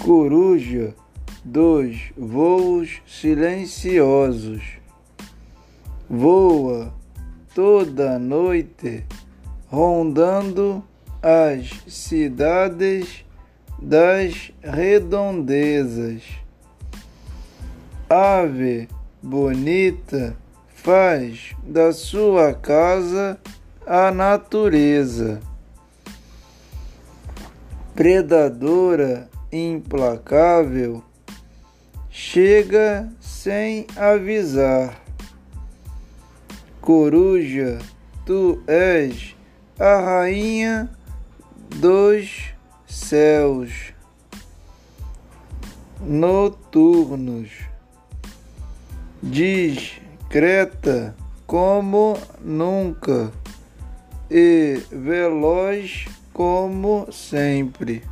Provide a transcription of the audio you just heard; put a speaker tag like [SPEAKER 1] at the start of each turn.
[SPEAKER 1] Coruja dos voos silenciosos, voa toda noite rondando as cidades das redondezas. Ave bonita faz da sua casa a natureza. Predadora implacável chega sem avisar. Coruja, tu és a rainha dos céus noturnos, discreta como nunca e veloz como sempre.